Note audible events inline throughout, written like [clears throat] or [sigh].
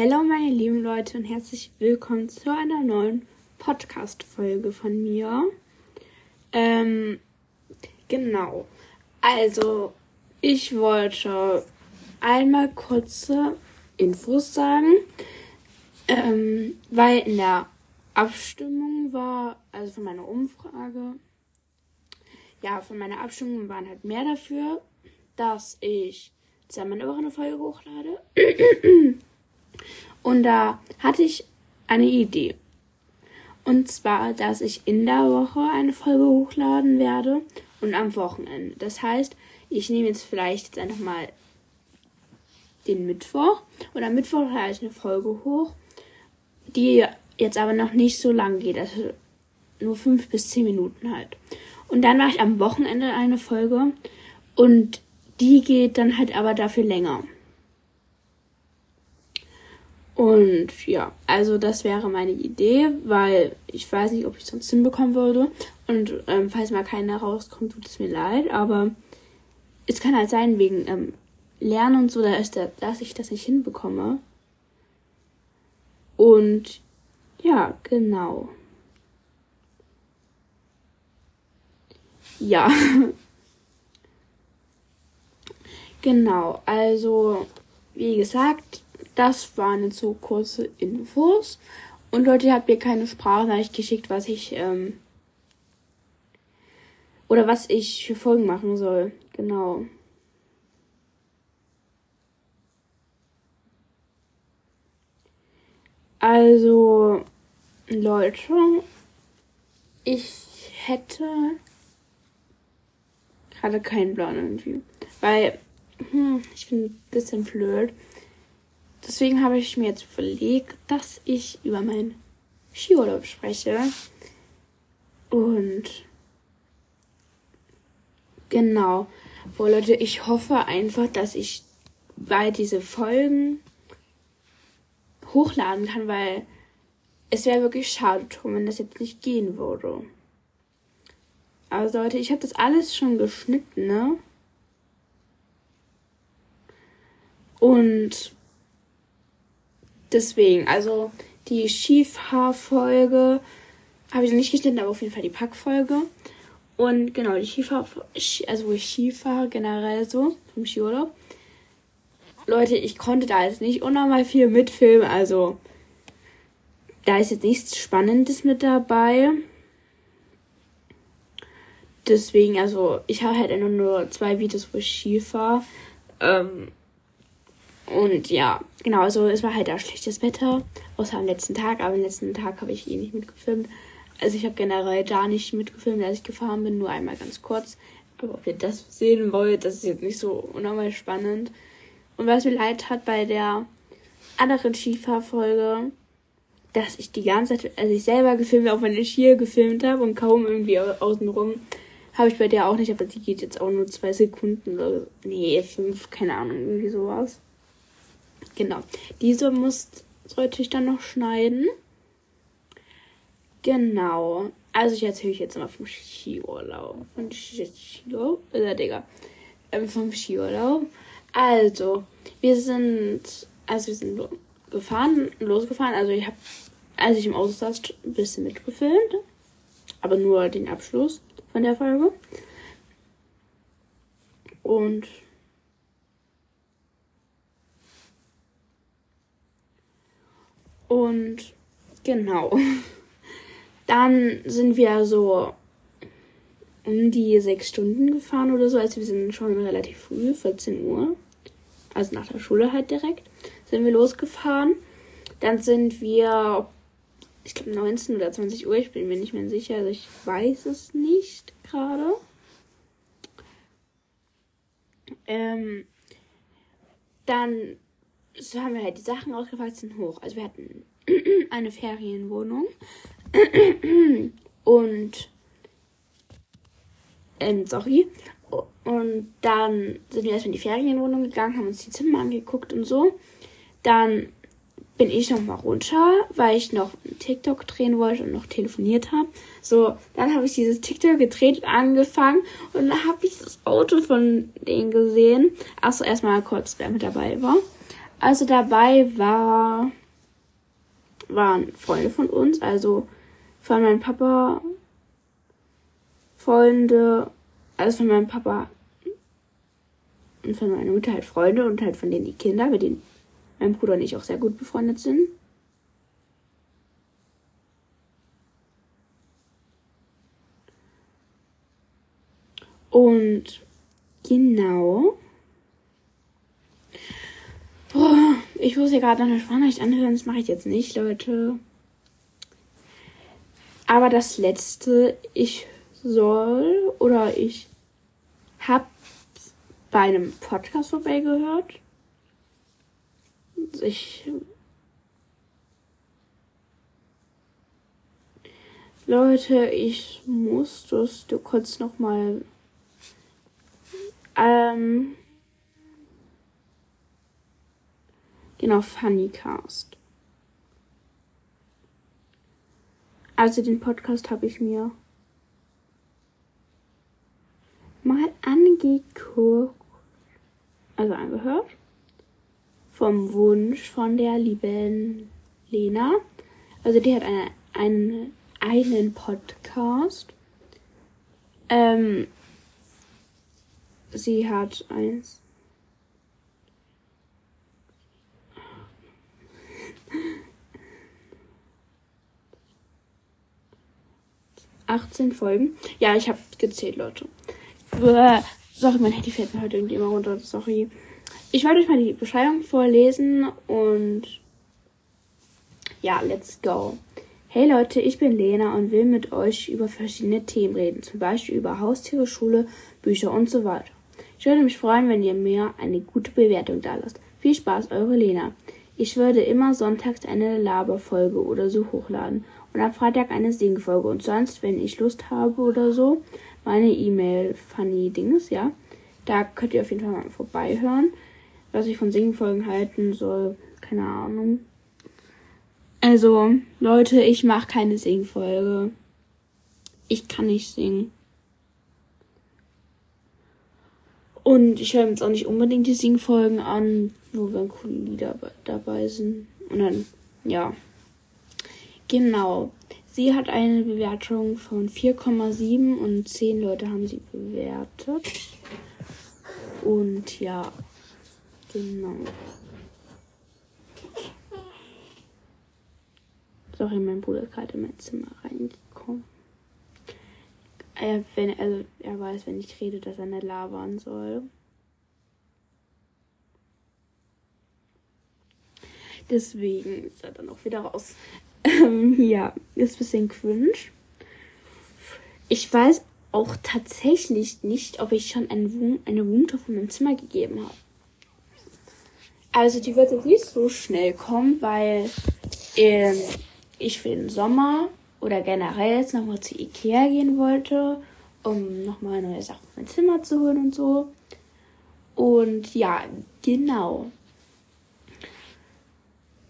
Hallo meine lieben Leute und herzlich willkommen zu einer neuen Podcast-Folge von mir. Ähm, genau. Also, ich wollte einmal kurze Infos sagen, ähm, weil in der Abstimmung war, also von meiner Umfrage, ja, von meiner Abstimmung waren halt mehr dafür, dass ich der Woche eine Folge hochlade. [clears throat] Und da hatte ich eine Idee. Und zwar, dass ich in der Woche eine Folge hochladen werde und am Wochenende. Das heißt, ich nehme jetzt vielleicht jetzt einfach mal den Mittwoch und am Mittwoch lade ich eine Folge hoch, die jetzt aber noch nicht so lang geht, also nur fünf bis zehn Minuten halt. Und dann mache ich am Wochenende eine Folge und die geht dann halt aber dafür länger. Und ja, also das wäre meine Idee, weil ich weiß nicht, ob ich sonst hinbekommen würde. Und ähm, falls mal keiner rauskommt, tut es mir leid. Aber es kann halt sein, wegen ähm, Lernen und so, da ist der, dass ich das nicht hinbekomme. Und ja, genau. Ja. [laughs] genau, also wie gesagt, das waren jetzt so kurze Infos. Und Leute, ihr habt mir keine Sprachnachricht geschickt, was ich, ähm, oder was ich für Folgen machen soll. Genau. Also, Leute, ich hätte gerade keinen Plan irgendwie. Weil, hm, ich bin ein bisschen blöd. Deswegen habe ich mir jetzt überlegt, dass ich über meinen Skiurlaub spreche. Und genau. Boah, Leute, ich hoffe einfach, dass ich bei diese Folgen hochladen kann, weil es wäre wirklich schade wenn das jetzt nicht gehen würde. Also Leute, ich habe das alles schon geschnitten, ne? Und Deswegen, also die Skifahrfolge habe ich nicht geschnitten, aber auf jeden Fall die Packfolge. Und genau, die Skifahr, also wo ich Skifahre generell so, vom Skiurlaub. Leute, ich konnte da jetzt nicht unnormal viel mitfilmen, also da ist jetzt nichts Spannendes mit dabei. Deswegen, also ich habe halt nur zwei Videos, wo ich Ski Ähm, und ja, genau, also es war halt auch schlechtes Wetter, außer am letzten Tag, aber am letzten Tag habe ich eh nicht mitgefilmt. Also ich habe generell da nicht mitgefilmt, als ich gefahren bin, nur einmal ganz kurz. Aber ob ihr das sehen wollt, das ist jetzt nicht so unnormal spannend. Und was mir leid hat bei der anderen Skifahrfolge, dass ich die ganze Zeit, also ich selber gefilmt habe, auch meine Skier gefilmt habe und kaum irgendwie außenrum, habe ich bei der auch nicht, aber die geht jetzt auch nur zwei Sekunden oder, nee, fünf, keine Ahnung, irgendwie sowas. Genau. Diese muss, sollte ich dann noch schneiden. Genau. Also ich erzähle euch jetzt mal vom Skiurlaub. Von Skiurlaub? Äh, Digga. Ähm, vom Skiurlaub. Also, wir sind, also wir sind gefahren, losgefahren. Also ich habe, als ich im Auto saß, ein bisschen mitgefilmt. Aber nur den Abschluss von der Folge. Und Und genau. Dann sind wir so um die sechs Stunden gefahren oder so. Also wir sind schon relativ früh, 14 Uhr. Also nach der Schule halt direkt. Sind wir losgefahren. Dann sind wir, ich glaube 19 oder 20 Uhr, ich bin mir nicht mehr sicher. Also ich weiß es nicht gerade. Ähm, dann so haben wir halt die Sachen ausgefallen, sind hoch. Also wir hatten [clears throat] eine Ferienwohnung [clears throat] und ähm, sorry. Und dann sind wir erstmal in die Ferienwohnung gegangen, haben uns die Zimmer angeguckt und so. Dann bin ich noch mal runter, weil ich noch einen TikTok drehen wollte und noch telefoniert habe. So, dann habe ich dieses TikTok gedreht und angefangen und dann habe ich das Auto von denen gesehen. Achso, erstmal kurz, wer mit dabei war. Also dabei war, waren Freunde von uns, also von meinem Papa Freunde, also von meinem Papa und von meiner Mutter halt Freunde und halt von denen die Kinder, mit denen mein Bruder und ich auch sehr gut befreundet sind. Und genau. Boah, ich muss hier gerade noch eine Sprachnachricht anhören. Das mache ich jetzt nicht, Leute. Aber das letzte, ich soll oder ich habe bei einem Podcast vorbei gehört. Ich Leute, ich muss das du kurz noch mal ähm genau Funnycast. Also den Podcast habe ich mir mal angeguckt, also angehört, vom Wunsch von der lieben Lena. Also die hat eine, einen, einen Podcast. Ähm, sie hat eins. Achtzehn Folgen. Ja, ich habe gezählt, Leute. Sorry, mein Handy fällt mir heute irgendwie immer runter. Sorry. Ich wollte euch mal die Beschreibung vorlesen und ja, let's go. Hey Leute, ich bin Lena und will mit euch über verschiedene Themen reden, zum Beispiel über Haustiere, Schule, Bücher und so weiter. Ich würde mich freuen, wenn ihr mir eine gute Bewertung da lasst. Viel Spaß, eure Lena. Ich würde immer sonntags eine Laberfolge oder so hochladen und am Freitag eine Singfolge und sonst, wenn ich Lust habe oder so, meine E-Mail Funny Dings, ja. Da könnt ihr auf jeden Fall mal vorbeihören. Was ich von Singfolgen halten soll, keine Ahnung. Also, Leute, ich mache keine Singfolge. Ich kann nicht singen. Und ich höre jetzt auch nicht unbedingt die Singfolgen an, wo wenn coole Lieder dabei sind. Und dann, ja. Genau. Sie hat eine Bewertung von 4,7 und 10 Leute haben sie bewertet. Und ja, genau. Sorry, mein Bruder ist gerade in mein Zimmer reingekommen. Er, wenn, also, er weiß, wenn ich rede, dass er nicht labern soll. Deswegen ist er dann auch wieder raus. Ähm, ja, ist ein bisschen cringe. Ich weiß auch tatsächlich nicht, ob ich schon eine, Wohn eine Wohntour von meinem Zimmer gegeben habe. Also die wird jetzt nicht so schnell kommen, weil ähm, ich für den Sommer oder generell jetzt nochmal zu Ikea gehen wollte, um nochmal neue Sachen für mein Zimmer zu holen und so. Und ja, genau.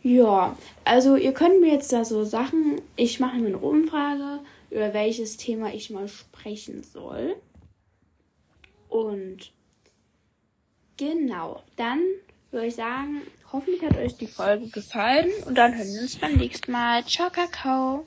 Ja, also ihr könnt mir jetzt da so Sachen, ich mache mir eine Umfrage, über welches Thema ich mal sprechen soll. Und genau, dann würde ich sagen, hoffentlich hat euch die Folge gefallen und dann hören wir uns beim nächsten Mal. Ciao, Kakao.